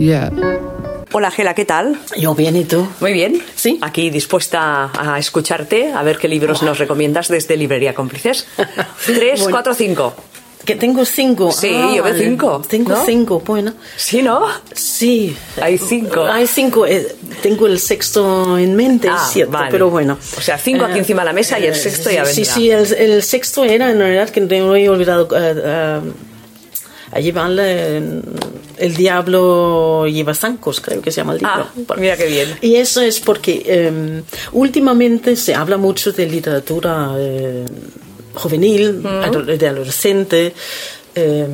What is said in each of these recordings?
Yeah. Hola Gela, ¿qué tal? Yo bien, ¿y tú? Muy bien. Sí. Aquí dispuesta a escucharte, a ver qué libros nos recomiendas desde Librería Cómplices. Tres, Bueno. cuatro, cinco. Que tengo cinco. Sí, Ah, yo veo cinco, Tengo ¿no? cinco, bueno. ¿Sí, no? Sí. Hay cinco. Hay cinco. eh, tengo el sexto en mente, Ah, es cierto, vale. pero bueno. O sea, cinco aquí Eh, encima de la mesa y el eh, sexto ya Sí, vendrá. sí, el, el sexto era en realidad que no he olvidado. eh, eh, allí va el, el diablo lleva zancos, creo que se llama el libro. Ah, mira qué bien. Y eso es porque eh, últimamente se habla mucho de literatura eh, juvenil, de adolescente, eh,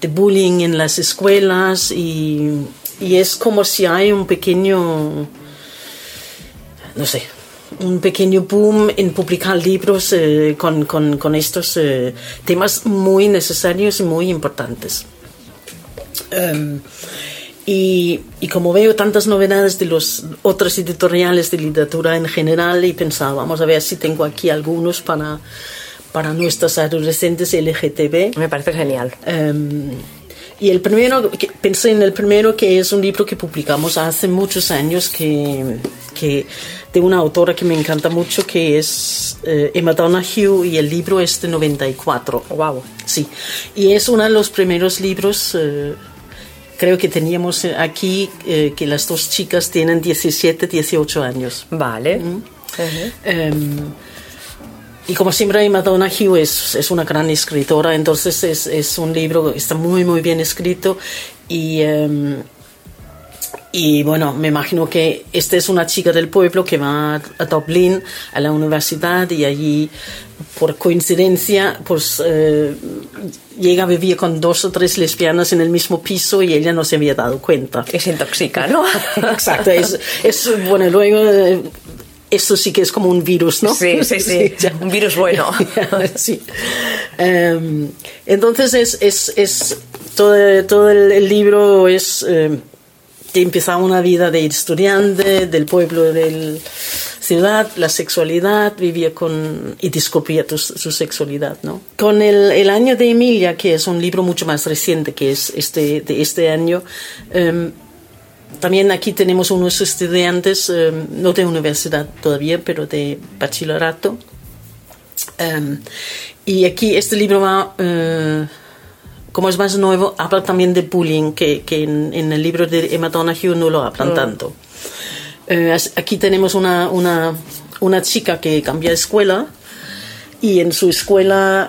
de bullying en las escuelas y, y es como si hay un pequeño, no sé, un pequeño boom en publicar libros eh, con, con- con estos eh, temas muy necesarios y muy importantes. Em, y, y como veo tantas novedades de los otros editoriales de literatura en general, he pensado, vamos a ver si tengo aquí algunos para, para nuestros adolescentes LGTB. Me parece genial. Em, y el primero, pensé en el primero que es un libro que publicamos hace muchos años que, que de una autora que me encanta mucho que es eh, Emma Donoghue y el libro es de 94. Wow. Sí, y es uno de los primeros libros, eh, creo que teníamos eh, aquí, eh, que las dos chicas tienen 17, 18 años. Vale. Mm. Em, y como siempre, Emma Donoghue es, es una gran escritora, entonces es, es un libro que está muy, muy bien escrito. Y, em, y bueno, me imagino que esta es una chica del pueblo que va a, Dublín, a la universidad, y allí, por coincidencia, pues eh, llega a vivir con dos o tres lesbianas en el mismo piso y ella no se había dado cuenta. Se intoxica, ¿no? Exacto, es, es bueno, luego eh, esto sí que es como un virus, ¿no? Sí, sí, sí. ya. Un virus bueno. sí. Em, entonces es, es, es todo, todo el, libro es eh, que empezaba una vida de estudiante del pueblo de la ciudad, la sexualidad, vivía con y descubría su sexualidad, ¿no? Con el, el año de Emilia, que es un libro mucho más reciente, que es este de este año. em, también aquí tenemos unos estudiantes, eh, no de universidad todavía, pero de bachillerato. Um, y aquí este libro va, eh, como es más nuevo, habla también de bullying, que, que en, en el libro de Emma Donoghue no lo hablan tanto. Eh, aquí tenemos una, una, una chica que cambia de escuela y en su escuela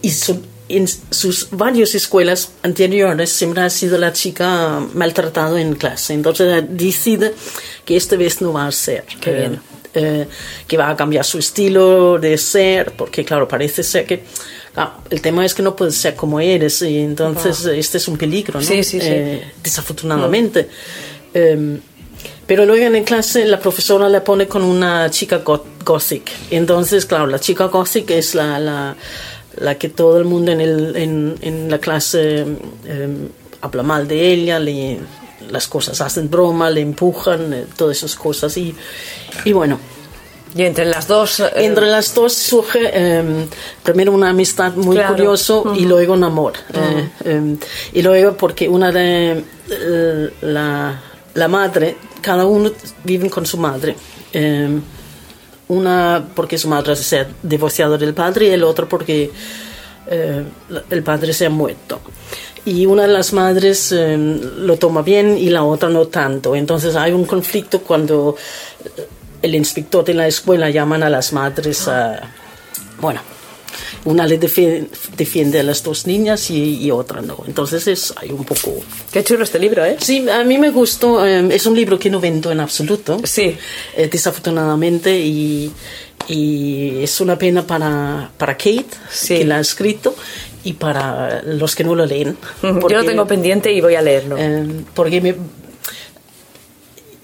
y su- en sus varias escuelas anteriores siempre ha sido la chica maltratada en clase. Entonces decide que esta vez no va a ser. Qué eh, bien. eh, que va a cambiar su estilo de ser, porque claro, parece ser que ah, el tema es que no puedes ser como eres y entonces este es un peligro, ¿no? Sí, sí, sí. Eh, desafortunadamente. Em, pero luego en clase la profesora le pone con una chica go- gothic. Entonces, claro, la chica gothic es la, la, la que todo el mundo en, el, en, en la clase em, habla mal de ella, le, las cosas hacen broma, le empujan, eh, todas esas cosas. Y, y bueno, Y entre las dos. eh, entre las dos surge em, primero una amistad muy Claro. curioso y luego un amor. Eh, em, y luego porque una de eh, la, la madre, cada uno vive con su madre. Em, una porque su madre se ha divorciado del padre y el otro porque eh, el padre se ha muerto. Y una de las madres eh, lo toma bien y la otra no tanto. Entonces hay un conflicto cuando eh, el inspector de la escuela llaman a las madres a... Bueno, una le defi- defiende a las dos niñas y, y otra no. Entonces es, hay un poco... Qué chulo este libro, ¿eh? Sí, a mí me gustó. eh, es un libro que no vendo en absoluto. Sí. Eh, desafortunadamente y, y es una pena para, para Kate, Sí. que la ha escrito, y para los que no lo leen. Yo Porque, lo tengo pendiente y voy a leerlo. eh, porque me-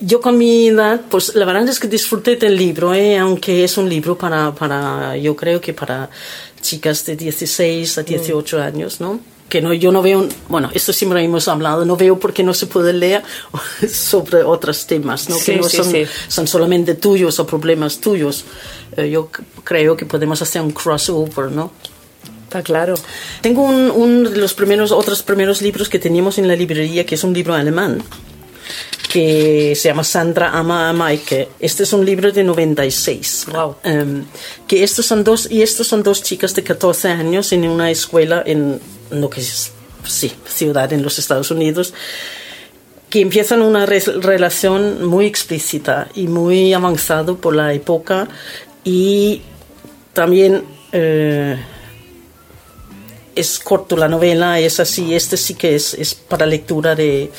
yo con mi edad, pues la verdad es que disfruté del libro, eh, aunque es un libro para, para, yo creo que para chicas de 16 a 18 años, ¿no? Que no, yo no veo, bueno, esto siempre hemos hablado, no veo por qué no se puede leer sobre otros temas, ¿no? Sí, que no sí, son, sí. son solamente tuyos o problemas tuyos. Eh, yo creo que podemos hacer un crossover, ¿no? Está claro. Tengo un, un de los primeros, otros primeros libros que teníamos en la librería, que es un libro alemán, que se llama Sandra ama a Mike. Este es un libro de 96. Wow. Em, que estos son dos, y estos son dos chicas de 14 años en una escuela en lo que es, sí, ciudad en los Estados Unidos, que empiezan una re- relación muy explícita y muy avanzado por la época y también eh, es corto la novela, es así, este sí que es, es para lectura de,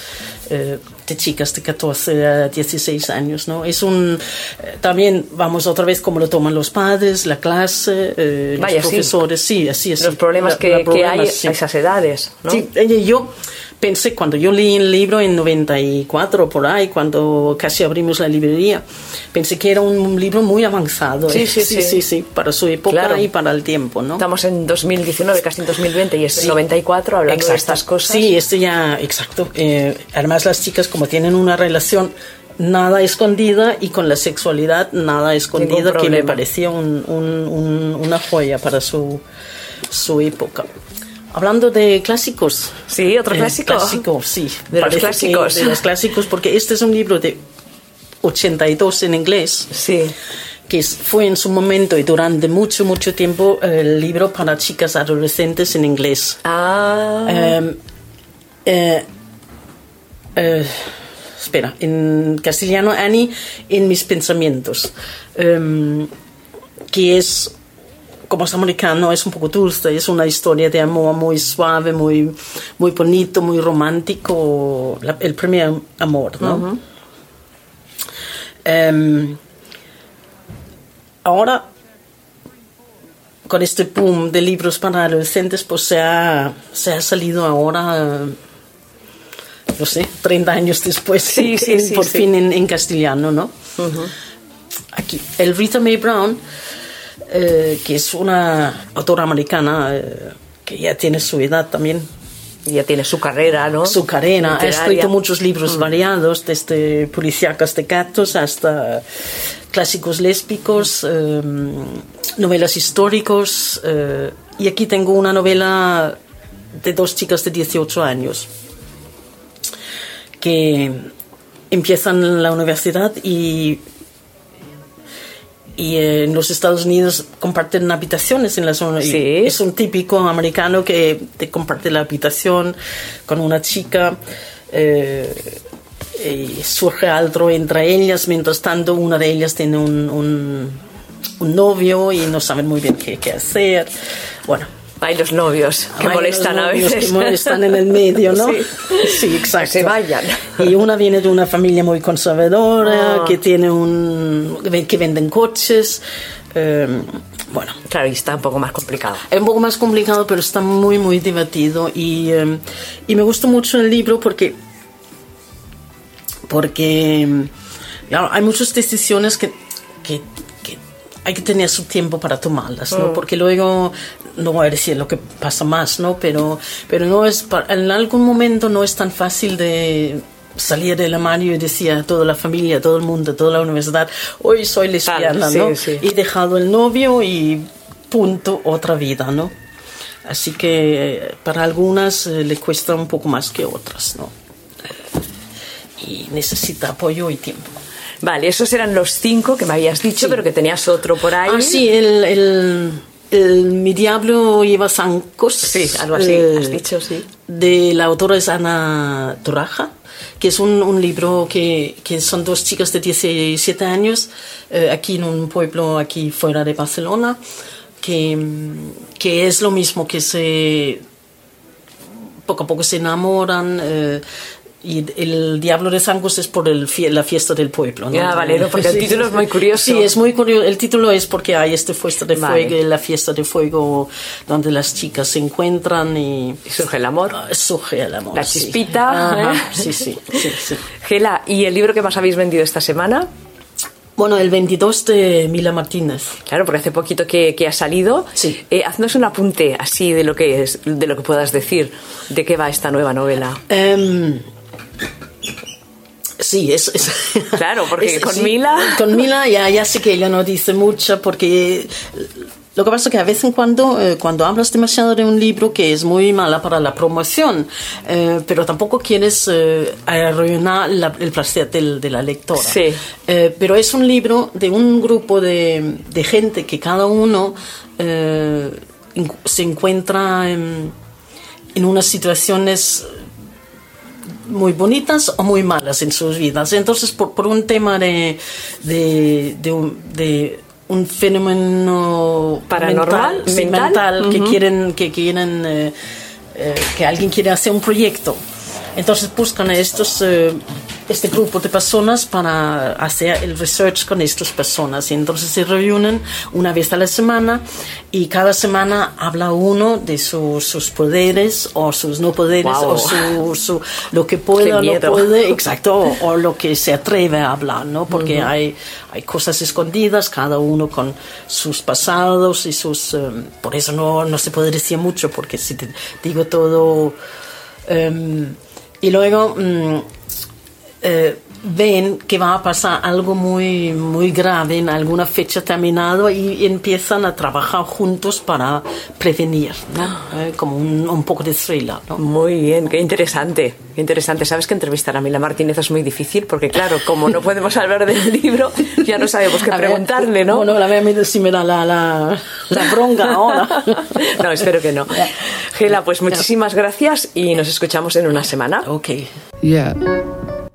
eh, de chicas de 14 a 16 años, ¿no? Es un, eh, también vamos otra vez cómo lo toman los padres, la clase, eh, los Vaya, sí. profesores, sí, así es. Los problemas La- que, la que problemas, hay sí. a esas edades, ¿no? Sí, eh, yo pensé cuando yo leí el libro en 94 por ahí, cuando casi abrimos la librería, pensé que era un libro muy avanzado. Sí, eh, sí, sí, sí. sí, para su época Claro. y para el tiempo, ¿no? Estamos en 2019, casi en 2020, y es Sí. 94 hablando de Exacto. estas cosas. Sí, este ya, exacto. Eh, además las chicas como tienen una relación nada escondida y con la sexualidad nada escondido, que me parecía un- un- un- una joya para su, su época. Hablando de clásicos. Sí, otro clásico. clásico, sí. De los que clásicos. De los clásicos, porque este es un libro de 82 en inglés Sí. que fue en su momento y durante mucho, mucho tiempo el libro para chicas adolescentes en inglés. Ah, Em, eh, eh, espera, en castellano, Annie, en mis pensamientos, Em, que es, como es americano, es un poco dulce, es una historia de amor muy suave, muy, muy bonito, muy romántico, la- el primer amor, ¿no? Em, ahora con este boom de libros para adolescentes, pues se ha, se ha salido ahora, no sé, 30 años después, Sí, sí, en- sí, por fin en, en castellano, ¿no? Aquí, el Rita Mae Brown, eh, que es una autora americana eh, que ya tiene su edad también, ya tiene su carrera, ¿no? su carrera. Ha escrito muchos libros variados, desde policíacas de gatos hasta clásicos lésbicos, eh, novelas históricos. eh, y aquí tengo una novela de dos chicas de 18 años que empiezan la universidad y y eh, en los Estados Unidos comparten habitaciones en la zona. y Sí. Es un típico americano que te comparte la habitación con una chica. eh, y surge algo entre ellas, mientras tanto una de ellas tiene un, un, un novio y no saben muy bien qué, qué hacer. Bueno, Hay los novios que hay molestan a novios veces. Que molestan en el medio, ¿no? Sí. Sí, exacto. Que se vayan. Y una viene de una familia muy conservadora, Ah. que tiene un. que venden coches. eh, bueno, Claro, y está un poco más complicado. es un poco más complicado, pero está muy, muy divertido. Y, eh, y me gustó mucho el libro porque. Porque. claro, hay muchas decisiones que, que, que hay que tener su tiempo para tomarlas, ¿no? Porque luego. No voy a decir lo que pasa más, ¿no? Pero, pero no es. En algún momento no es tan fácil de salir del armario y decir a toda la familia, a todo el mundo, a toda la universidad, hoy soy lesbiana, sí, ¿no? sí. Y dejado el novio y punto, otra vida, ¿no? Así que eh, para algunas eh, le cuesta un poco más que otras, ¿no? Y necesita apoyo y tiempo. Vale, esos eran los cinco que me habías dicho, pero que tenías otro por ahí. Ah, sí, el, el, el Mi Diablo lleva zancos. Sí, algo así, eh, has dicho, sí. De la autora es Ana Toraja, que es un, un libro que, que son dos chicas de 17 años, eh, aquí en un pueblo aquí fuera de Barcelona, que, que es lo mismo que se poco a poco se enamoran. eh, y el Diablo de Zancos es por el fie- la fiesta del pueblo. ¿no? Ah, vale, no, porque el título es muy curioso. Sí, es muy curioso. El título es porque hay este fiesta de Vale. fuego, la fiesta de fuego donde las chicas se encuentran y Y surge el amor. ah, surge el amor. La sí. chispita, Ajá, ¿eh? Sí, sí, sí, sí. Gela, ¿y el libro que más habéis vendido esta semana? Bueno, el 22 de Mila Martínez. Claro, porque hace poquito que, que ha salido. Sí. Eh, haznos un apunte así de lo que es, de lo que puedas decir, de qué va esta nueva novela. Em, sí, es, es- Claro, porque es- con sí, Mila- Con Mila ya, ya sé que ella no dice mucho porque Lo que pasa es que a veces en cuando, eh, cuando hablas demasiado de un libro que es muy mala para la promoción, eh, pero tampoco quieres eh, arruinar la- el placer del- de la lectora. Sí. Pero es un libro de un grupo de, de gente que cada uno se encuentra en, en unas situaciones muy bonitas o muy malas en sus vidas. Entonces, por, por un tema de, de, de un, de un fenómeno Paranormal, mental, que quieren, que quieren, eh, eh, que alguien quiere hacer un proyecto. Entonces buscan a estos, eh, este grupo de personas para hacer el research con estas personas. Y entonces se reúnen una vez a la semana y cada semana habla uno de su- sus poderes o sus no poderes Guau. o su, su- lo que puede o no puede, exacto, o, o lo que se atreve a hablar, ¿no? Porque hay, hay cosas escondidas, cada uno con sus pasados y sus... eh, por eso no, no se puede decir mucho, porque si te digo todo... em, y luego mm, eh, ven que va a pasar algo muy, muy grave en alguna fecha terminada y empiezan a trabajar juntos para prevenir, ¿no? Eh, como un, un poco de thriller. ¿no? Muy bien, qué interesante, qué interesante. Sabes que entrevistar a Mila Martínez es muy difícil porque, claro, como no podemos hablar del libro, ya no sabemos qué A ver, preguntarle, ¿no? Bueno, a ver si me da la, la, la bronca ahora. No, espero que no. Gela, pues muchísimas gracias y nos escuchamos en una semana. Ok. Yeah.